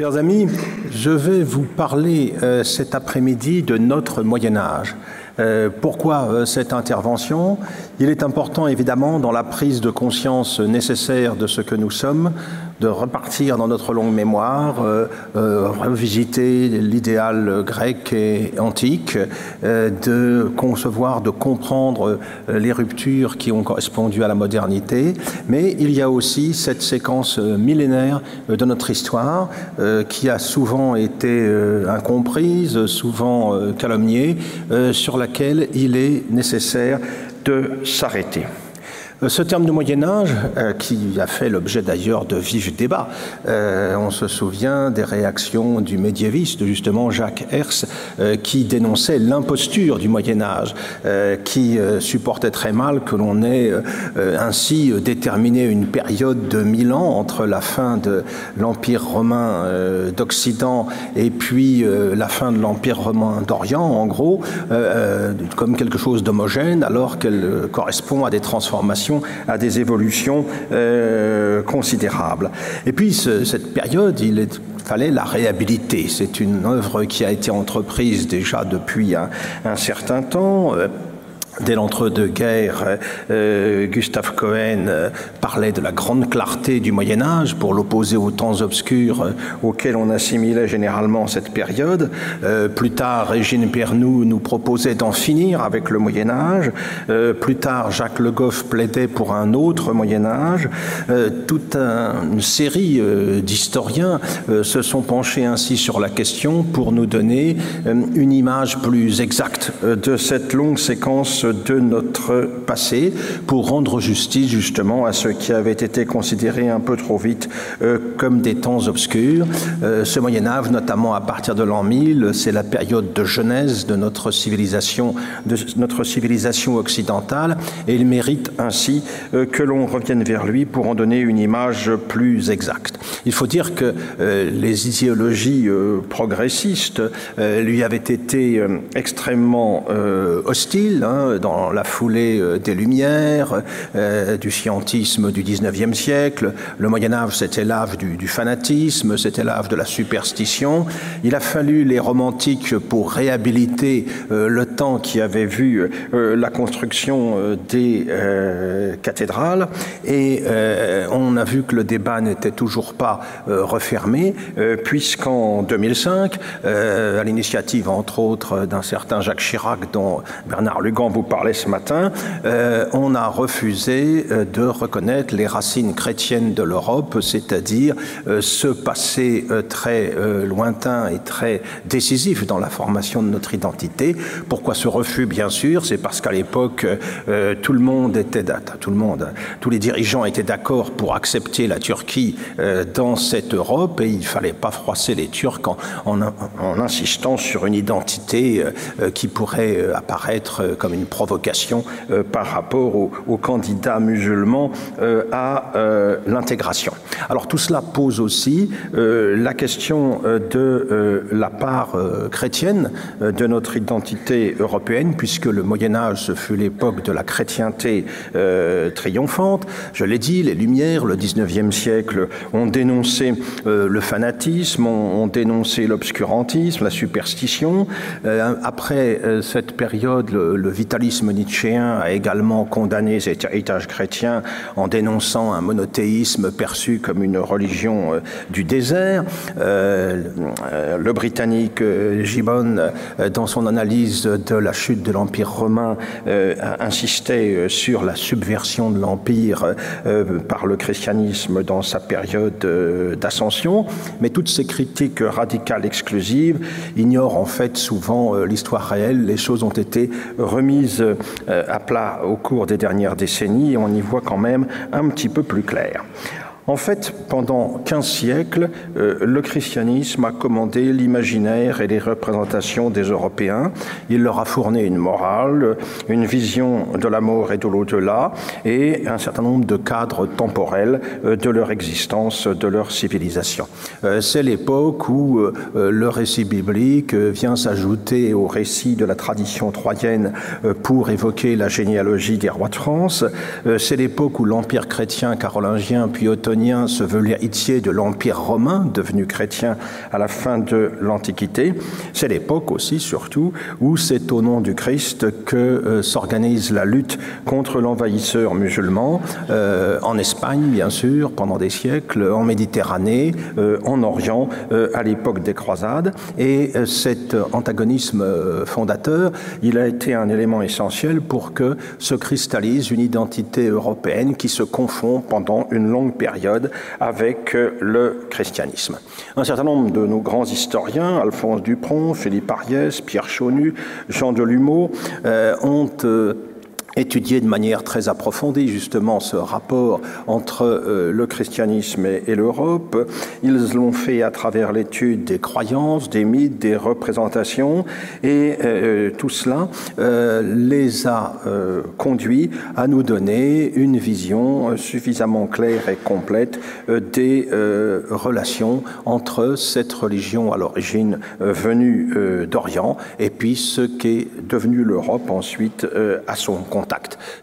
Chers amis, je vais vous parler euh, cet après-midi de notre Moyen Âge. Euh, pourquoi euh, cette intervention? Il est important évidemment dans la prise de conscience nécessaire de ce que nous sommes, de repartir dans notre longue mémoire, euh, euh, revisiter l'idéal grec et antique, euh, de concevoir, de comprendre les ruptures qui ont correspondu à la modernité. Mais il y a aussi cette séquence millénaire de notre histoire qui a souvent été incomprise, souvent calomniée, sur laquelle il est nécessaire de s'arrêter. Euh, Ce terme du Moyen Âge, euh, qui a fait l'objet d'ailleurs de vifs débats, euh, on se souvient des réactions du médiéviste, justement Jacques Hers, euh, qui dénonçait l'imposture du Moyen Âge, qui supportait très mal que l'on ait ainsi déterminé une période de mille ans entre la fin de l'Empire romain d'Occident et puis la fin de l'Empire romain d'Orient, en gros, comme quelque chose d'homogène, alors qu'elle correspond à des transformations à des évolutions euh, considérables. Et puis ce, cette période, il fallait la réhabiliter. C'est une œuvre qui a été entreprise déjà depuis un, un certain temps. Dès l'entre-deux-guerres, euh, Gustave Cohen euh, parlait de la grande clarté du Moyen Âge pour l'opposer aux temps obscurs euh, auxquels on assimilait généralement cette période. Plus tard, Régine Pernoud nous proposait d'en finir avec le Moyen Âge. Plus tard, Jacques Le Goff plaidait pour un autre Moyen Âge. Toute un, une série d'historiens se sont penchés ainsi sur la question pour nous donner une image plus exacte de cette longue séquence de notre passé pour rendre justice justement à ce qui avait été considéré un peu trop vite euh, comme des temps obscurs. Euh, ce Moyen Âge, notamment à partir de l'an 1000, c'est la période de genèse de notre civilisation, de notre civilisation occidentale, et il mérite ainsi euh, que l'on revienne vers lui pour en donner une image plus exacte. Il faut dire que les idéologies progressistes lui avaient été extrêmement hostiles hein, dans la foulée euh, des Lumières, euh, du scientisme du 19e siècle. Le Moyen Âge, c'était l'âge du, fanatisme, c'était l'âge de la superstition. Il a fallu les romantiques pour réhabiliter euh, le temps qui avait vu euh, la construction euh, des euh, cathédrales et euh, on a vu que le débat n'était toujours pas euh, refermé euh, puisqu'en 2005, euh, à l'initiative entre autres d'un certain Jacques Chirac dont Bernard Lugan vous ce matin, euh, on a refusé euh, de reconnaître les racines chrétiennes de l'Europe, c'est-à-dire euh, ce passé très lointain et très décisif dans la formation de notre identité. Pourquoi ce refus Bien sûr, c'est parce qu'à l'époque, tout le monde était, tout le monde, tous les dirigeants étaient d'accord pour accepter la Turquie dans cette Europe et il fallait pas froisser les Turcs en, insistant sur une identité qui pourrait apparaître comme une provocation euh, par rapport aux, aux candidats musulmans euh, à euh, l'intégration. Alors tout cela pose aussi la question de la part chrétienne de notre identité européenne, puisque le Moyen Âge ce fut l'époque de la chrétienté triomphante. Je l'ai dit, les Lumières, le 19e siècle, ont dénoncé le fanatisme, ont, dénoncé l'obscurantisme, la superstition. Après cette période, le, le vitalisme nietzschéen a également condamné cet héritage chrétien en dénonçant un monothéisme perçu comme une religion euh, du désert. Euh, euh, le Britannique Gibbon, dans son analyse de la chute de l'Empire romain, insistait sur la subversion de l'Empire par le christianisme dans sa période d'ascension. Mais toutes ces critiques radicales exclusives ignorent en fait souvent l'histoire réelle. Les choses ont été remises euh, à plat au cours des dernières décennies on y voit quand même un petit peu plus clair. En fait, pendant 15 siècles, euh, le christianisme a commandé l'imaginaire et les représentations des Européens. Il leur a fourni une morale, une vision de la mort et de l'au-delà, et un certain nombre de cadres temporels euh, de leur existence, de leur civilisation. Euh, C'est l'époque où le récit biblique vient s'ajouter au récit de la tradition troyenne pour évoquer la généalogie des rois de France. C'est l'époque où l'Empire chrétien carolingien puis ottoman Antonien se veut l'héritier de l'Empire romain, devenu chrétien à la fin de l'Antiquité. C'est l'époque aussi, surtout, où c'est au nom du Christ que euh, s'organise la lutte contre l'envahisseur musulman, euh, en Espagne, bien sûr, pendant des siècles, en Méditerranée, euh, en Orient, à l'époque des croisades. Et cet antagonisme fondateur, il a été un élément essentiel pour que se cristallise une identité européenne qui se confond pendant une longue période avec le christianisme. Un certain nombre de nos grands historiens, Alphonse Dupron, Philippe Ariès, Pierre Chaunu, Jean Delumeau, euh, ont euh, étudier de manière très approfondie justement ce rapport entre euh, le christianisme et, l'Europe. Ils l'ont fait à travers l'étude des croyances, des mythes, des représentations, et euh, tout cela euh, les a conduits à nous donner une vision suffisamment claire et complète des relations entre cette religion à l'origine venue d'Orient et puis ce qu'est devenu l'Europe ensuite à son compte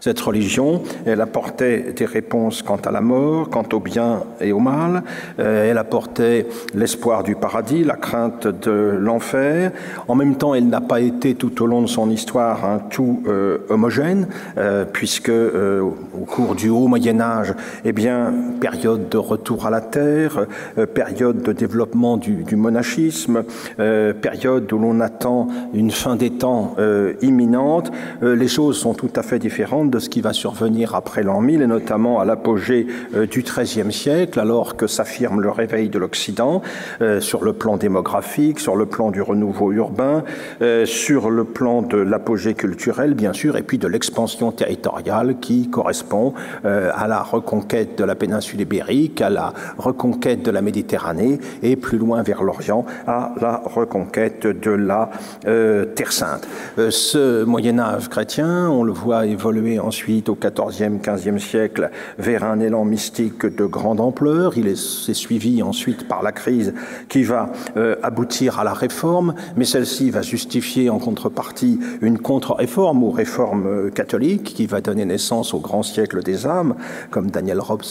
cette religion, elle apportait des réponses quant à la mort, quant au bien et au mal. Euh, elle apportait l'espoir du paradis, la crainte de l'enfer. En même temps, elle n'a pas été tout au long de son histoire un tout euh, homogène, euh, puisque au cours du haut Moyen Âge, eh bien, période de retour à la terre, période de développement du, du monachisme, période où l'on attend une fin des temps imminente, les choses sont tout à fait fait différente de ce qui va survenir après l'an 1000 et notamment à l'apogée euh, du XIIIe siècle, alors que s'affirme le réveil de l'Occident euh, sur le plan démographique, sur le plan du renouveau urbain, euh, sur le plan de l'apogée culturelle, bien sûr, et puis de l'expansion territoriale qui correspond à la reconquête de la péninsule ibérique, à la reconquête de la Méditerranée et plus loin vers l'Orient, à la reconquête de la Terre Sainte. ce Moyen Âge chrétien, on le voit évolué ensuite au XIVe, XVe siècle vers un élan mystique de grande ampleur. Il s'est suivi ensuite par la crise qui va euh, aboutir à la réforme, mais celle-ci va justifier en contrepartie une contre-réforme ou réforme euh, catholique qui va donner naissance au grand siècle des âmes, comme Daniel Robs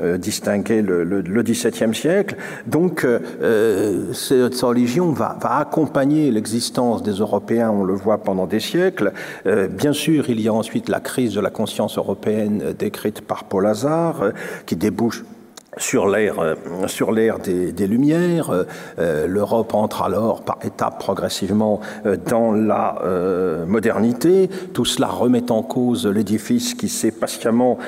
euh, distinguait le, le, XVIIe siècle. Donc, cette religion va, va accompagner l'existence des Européens, on le voit pendant des siècles. bien sûr, il y a ensuite la crise de la conscience européenne décrite par Paul Hazard, euh, qui débouche sur l'ère euh, sur l'ère des, des, Lumières. Euh, L'Europe entre alors par étapes progressivement euh, dans la modernité. Tout cela remet en cause l'édifice qui s'est patiemment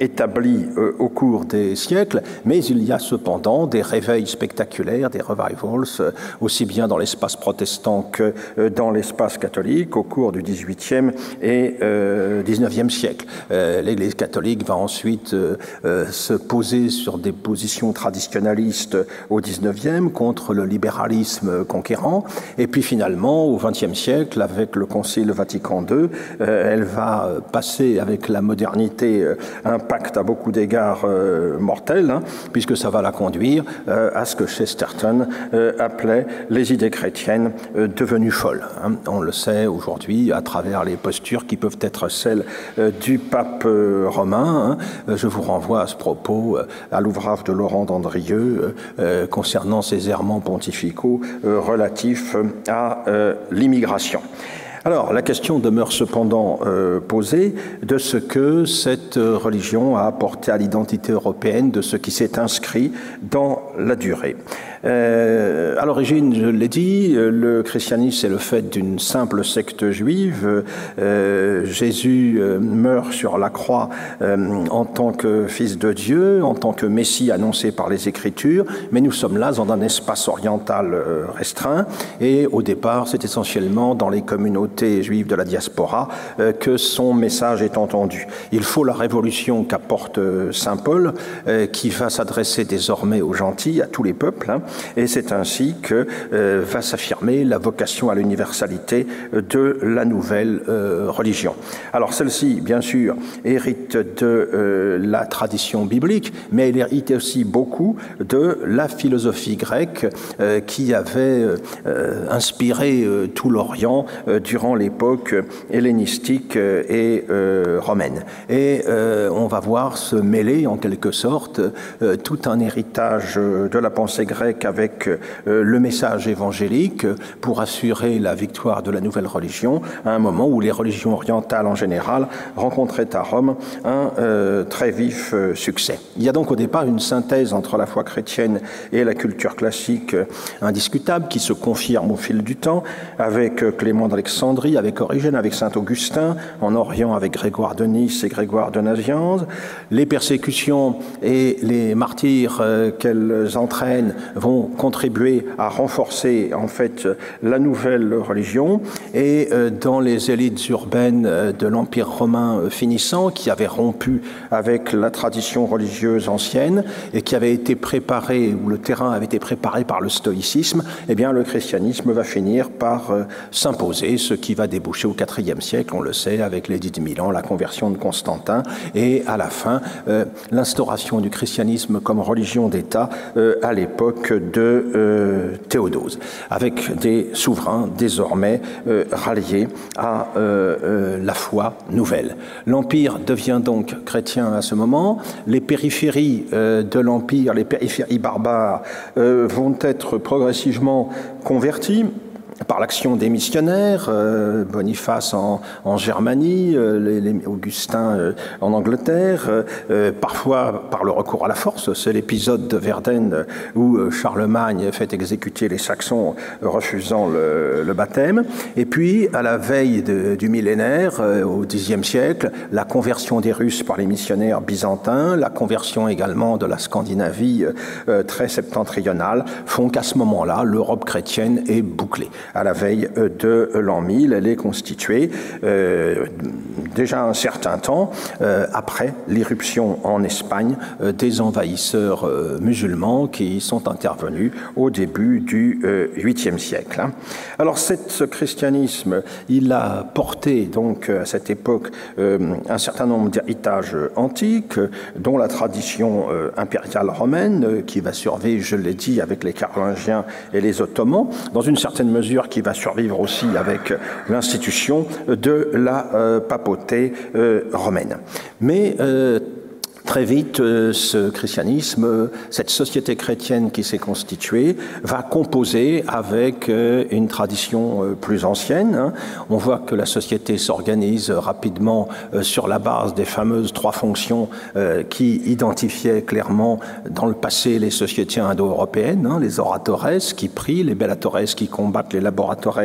établi au cours des siècles, mais il y a cependant des réveils spectaculaires, des revivals, aussi bien dans l'espace protestant que dans l'espace catholique au cours du XVIIIe et XIXe siècle. L'Église catholique va ensuite se poser sur des positions traditionnalistes au XIXe contre le libéralisme conquérant. Et puis finalement, au XXe siècle, avec le Concile Vatican II, euh, elle va passer avec la modernité euh, un pacte à beaucoup d'égards euh, mortel, hein, puisque ça va la conduire à ce que Chesterton appelait les idées chrétiennes devenues folles. Hein. On le sait aujourd'hui à travers les postures qui peuvent être celles du pape romain. Hein. Je vous renvoie à ce propos à de Laurent Dandrieux euh, euh, concernant ses errements pontificaux euh, relatifs à l'immigration. Alors, la question demeure cependant posée de ce que cette religion a apporté à l'identité européenne, de ce qui s'est inscrit dans la durée. Euh, à l'origine, je l'ai dit, euh, le christianisme c'est le fait d'une simple secte juive. Euh, Jésus meurt sur la croix en tant que fils de Dieu, en tant que Messie annoncé par les Écritures, mais nous sommes là dans un espace oriental restreint et au départ c'est essentiellement dans les communautés juives de la diaspora que son message est entendu. Il faut la révolution qu'apporte Saint Paul qui va s'adresser désormais aux gentils, à tous les peuples. Hein, et c'est ainsi que va s'affirmer la vocation à l'universalité de la nouvelle religion. Alors celle-ci, bien sûr, hérite de la tradition biblique, mais elle hérite aussi beaucoup de la philosophie grecque qui avait inspiré tout l'Orient durant l'époque hellénistique et romaine. Et on va voir se mêler en quelque sorte tout un héritage de la pensée grecque avec le message évangélique pour assurer la victoire de la nouvelle religion à un moment où les religions orientales en général rencontraient à Rome un très vif succès. Il y a donc au départ une synthèse entre la foi chrétienne et la culture classique indiscutable qui se confirme au fil du temps avec Clément d'Alexandrie, avec Origène, avec Saint Augustin, en Orient avec Grégoire de Nice et Grégoire de Nazianze. Les persécutions et les martyrs euh, qu'elles entraînent vont contribuer à renforcer en fait la nouvelle religion. Et euh, dans les élites urbaines euh, de l'Empire romain finissant qui avaient rompu avec la tradition religieuse ancienne et qui avaient été préparés où le terrain avait été préparé par le stoïcisme, eh bien le christianisme va finir par s'imposer, ce qui va déboucher au IVe siècle, on le sait, avec l'édit de Milan, la conversion de Constantin et à la fin l'instauration du christianisme comme religion d'État euh, à l'époque de euh, Théodose, avec des souverains désormais euh, ralliés à la foi nouvelle. L'Empire devient donc chrétien à ce moment. Les périphéries de l'Empire, les périphéries barbares, vont être progressivement converties par l'action des missionnaires, euh, Boniface en, en Germanie, euh, les, les, Augustins euh, en Angleterre, parfois par le recours à la force. C'est l'épisode de Verden où Charlemagne fait exécuter les Saxons refusant le, le baptême. Et puis, à la veille de, du millénaire, au Xe siècle, la conversion des Russes par les missionnaires byzantins, la conversion également de la Scandinavie très septentrionale, font qu'à ce moment-là, l'Europe chrétienne est bouclée à la veille euh, de l'an 1000. Elle est constituée euh, déjà un certain temps euh, après l'irruption en Espagne des envahisseurs musulmans qui sont intervenus au début du 8e siècle. Hein. Alors ce christianisme, il a porté donc à cette époque un certain nombre d'héritages antiques, dont la tradition impériale romaine, qui va survivre, je l'ai dit, avec les Carolingiens et les Ottomans, dans une certaine mesure qui va survivre aussi avec l'institution de la euh, papauté euh, romaine. Mais euh, Très vite, euh, ce christianisme, cette société chrétienne qui s'est constituée, va composer avec euh, une tradition euh, plus ancienne. Hein. On voit que la société s'organise rapidement sur la base des fameuses trois fonctions qui identifiaient clairement dans le passé les sociétés indo-européennes, hein, les oratores qui prient, les bellatores qui combattent, les laboratores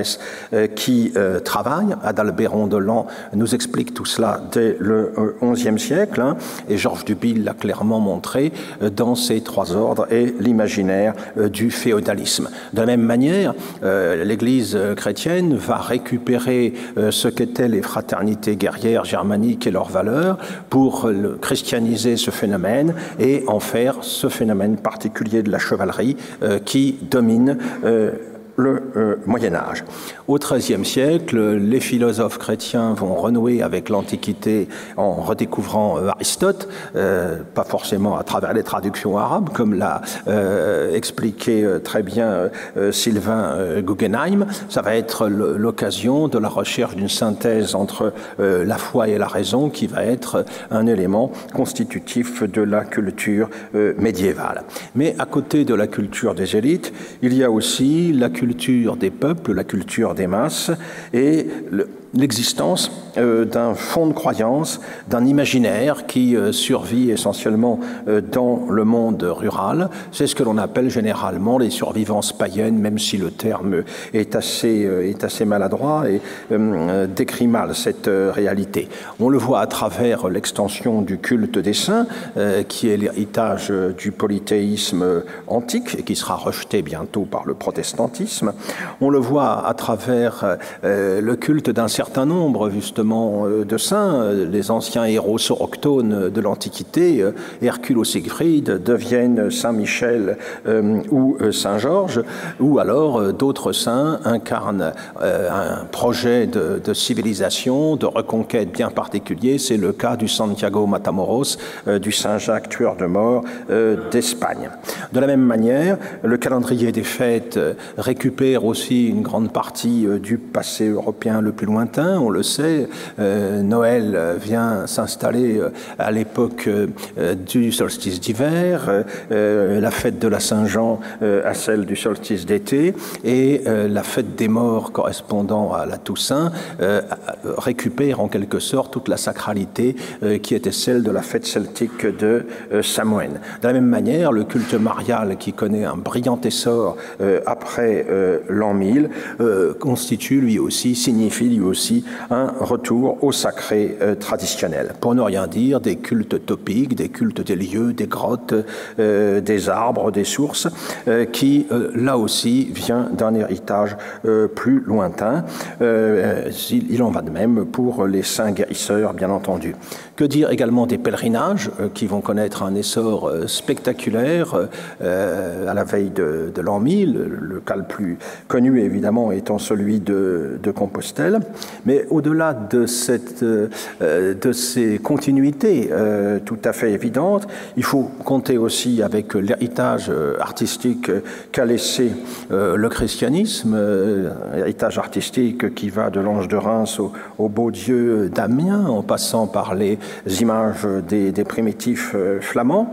qui travaillent. Adalbert Delan nous explique tout cela dès le XIe siècle. Hein. Et Georges Dubil l'a clairement montré euh, dans ces trois ordres et l'imaginaire euh, du féodalisme. De la même manière, euh, l'Église chrétienne va récupérer ce qu'étaient les fraternités guerrières germaniques et leurs valeurs pour christianiser ce phénomène et en faire ce phénomène particulier de la chevalerie qui domine le euh, Moyen Âge. Au XIIIe siècle, les philosophes chrétiens vont renouer avec l'Antiquité en redécouvrant euh, Aristote, euh, pas forcément à travers les traductions arabes, comme l'a expliqué très bien Sylvain Guggenheim. Ça va être l'occasion de la recherche d'une synthèse entre la foi et la raison qui va être un élément constitutif de la culture médiévale. Mais à côté de la culture des élites, il y a aussi la culture culture des peuples, la culture des masses, et le, l'existence euh, d'un fond de croyance, d'un imaginaire qui euh, survit essentiellement euh, dans le monde rural. C'est ce que l'on appelle généralement les survivances païennes, même si le terme est assez, est assez maladroit et décrit mal cette réalité. On le voit à travers l'extension du culte des saints, qui est l'héritage du polythéisme antique et qui sera rejeté bientôt par le protestantisme. On le voit à travers le culte d'un certain nombre justement de saints, les anciens héros soroctones de l'Antiquité, Hercule ou Siegfried, deviennent Saint Michel ou Saint Georges, ou alors d'autres saints incarnent un projet de, de, civilisation, de reconquête bien particulier. C'est le cas du Santiago Matamoros, du Saint Jacques tueur de mort d'Espagne. De la même manière, le calendrier des fêtes récupère aussi une grande partie euh, du passé européen le plus lointain. On le sait, euh, Noël vient s'installer euh, à l'époque du solstice d'hiver, la fête de la Saint-Jean à celle du solstice d'été, et la fête des morts correspondant à la Toussaint récupère en quelque sorte toute la sacralité qui était celle de la fête celtique de Samoën. De la même manière, le culte marial qui connaît un brillant essor après l'an 1000 euh, constitue lui aussi, signifie lui aussi un retour au sacré euh, traditionnel. Pour ne rien dire des cultes topiques, des cultes des lieux, des grottes, euh, des arbres, des sources, qui là aussi vient d'un héritage plus lointain. il en va de même pour les saints guérisseurs, bien entendu. Que dire également des pèlerinages qui vont connaître un essor spectaculaire à la veille de, de l'an 1000, le cas le plus connu évidemment étant celui de, Compostelle. Mais au-delà de, euh, de ces continuités euh, tout à fait évidentes, il faut compter aussi avec l'héritage artistique qu'a laissé euh, le christianisme, héritage artistique qui va de l'ange de Reims au, beau Dieu d'Amiens, en passant par les images des, des primitifs flamands.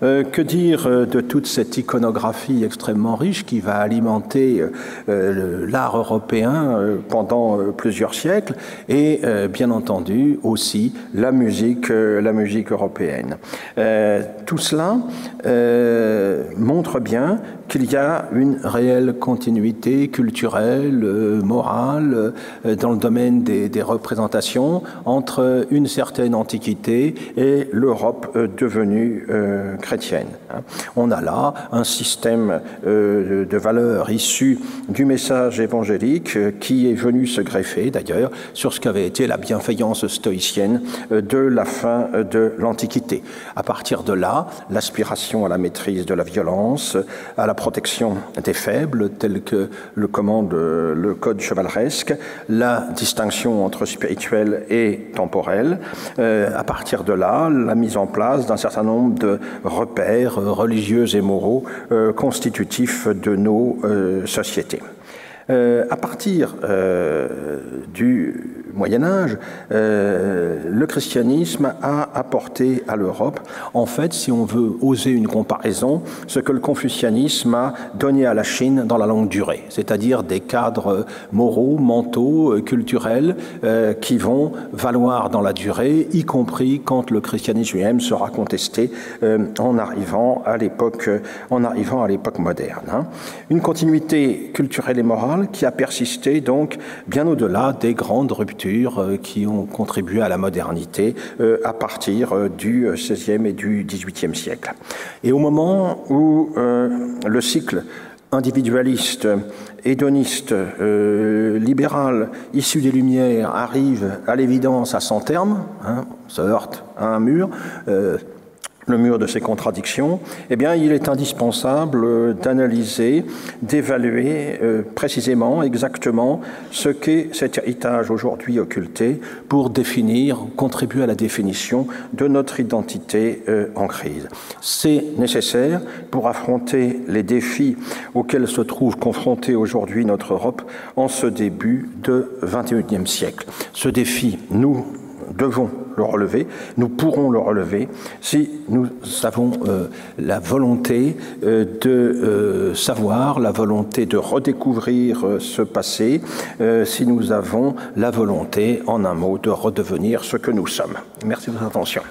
que dire de toute cette iconographie extrêmement riche qui va alimenter euh, l'art européen euh, pendant euh, plusieurs siècles et bien entendu aussi la musique, la musique européenne. tout cela montre bien qu'il y a une réelle continuité culturelle, morale, dans le domaine des, représentations entre une certaine antiquité et l'Europe devenue chrétienne. Hein. On a là un système de valeurs issues du message évangélique euh, qui est venu se greffer d'ailleurs sur ce qu'avait été la bienveillance stoïcienne euh, de la fin euh, de l'Antiquité. À partir de là, l'aspiration à la maîtrise de la violence, à la protection des faibles, tel que le commande le code chevaleresque, la distinction entre spirituel et temporel. À partir de là, la mise en place d'un certain nombre de repères religieux et moraux constitutifs de nos sociétés. Euh, à partir euh, du Moyen Âge, euh, le christianisme a apporté à l'Europe, en fait, si on veut oser une comparaison, ce que le confucianisme a donné à la Chine dans la longue durée, c'est-à-dire des cadres moraux, mentaux, culturels qui vont valoir dans la durée, y compris quand le christianisme lui-même sera contesté en arrivant à l'époque, en arrivant à l'époque moderne. Hein. Une continuité culturelle et morale qui a persisté donc bien au-delà des grandes ruptures euh, qui ont contribué à la modernité euh, à partir euh, du XVIe et du XVIIIe siècle. Et au moment où le cycle individualiste, hédoniste, libéral, issu des Lumières, arrive à l'évidence à son terme, hein, se heurte à un mur, le mur de ces contradictions, eh bien, il est indispensable d'analyser, d'évaluer euh, précisément, exactement, ce qu'est cet héritage aujourd'hui occulté pour définir, contribuer à la définition de notre identité euh, en crise. C'est nécessaire pour affronter les défis auxquels se trouve confrontée aujourd'hui notre Europe en ce début de XXIe siècle. Ce défi, nous devons le relever, nous pourrons le relever si nous avons euh, la volonté euh, de euh, savoir, la volonté de redécouvrir ce passé, si nous avons la volonté, en un mot, de redevenir ce que nous sommes. Merci de votre attention.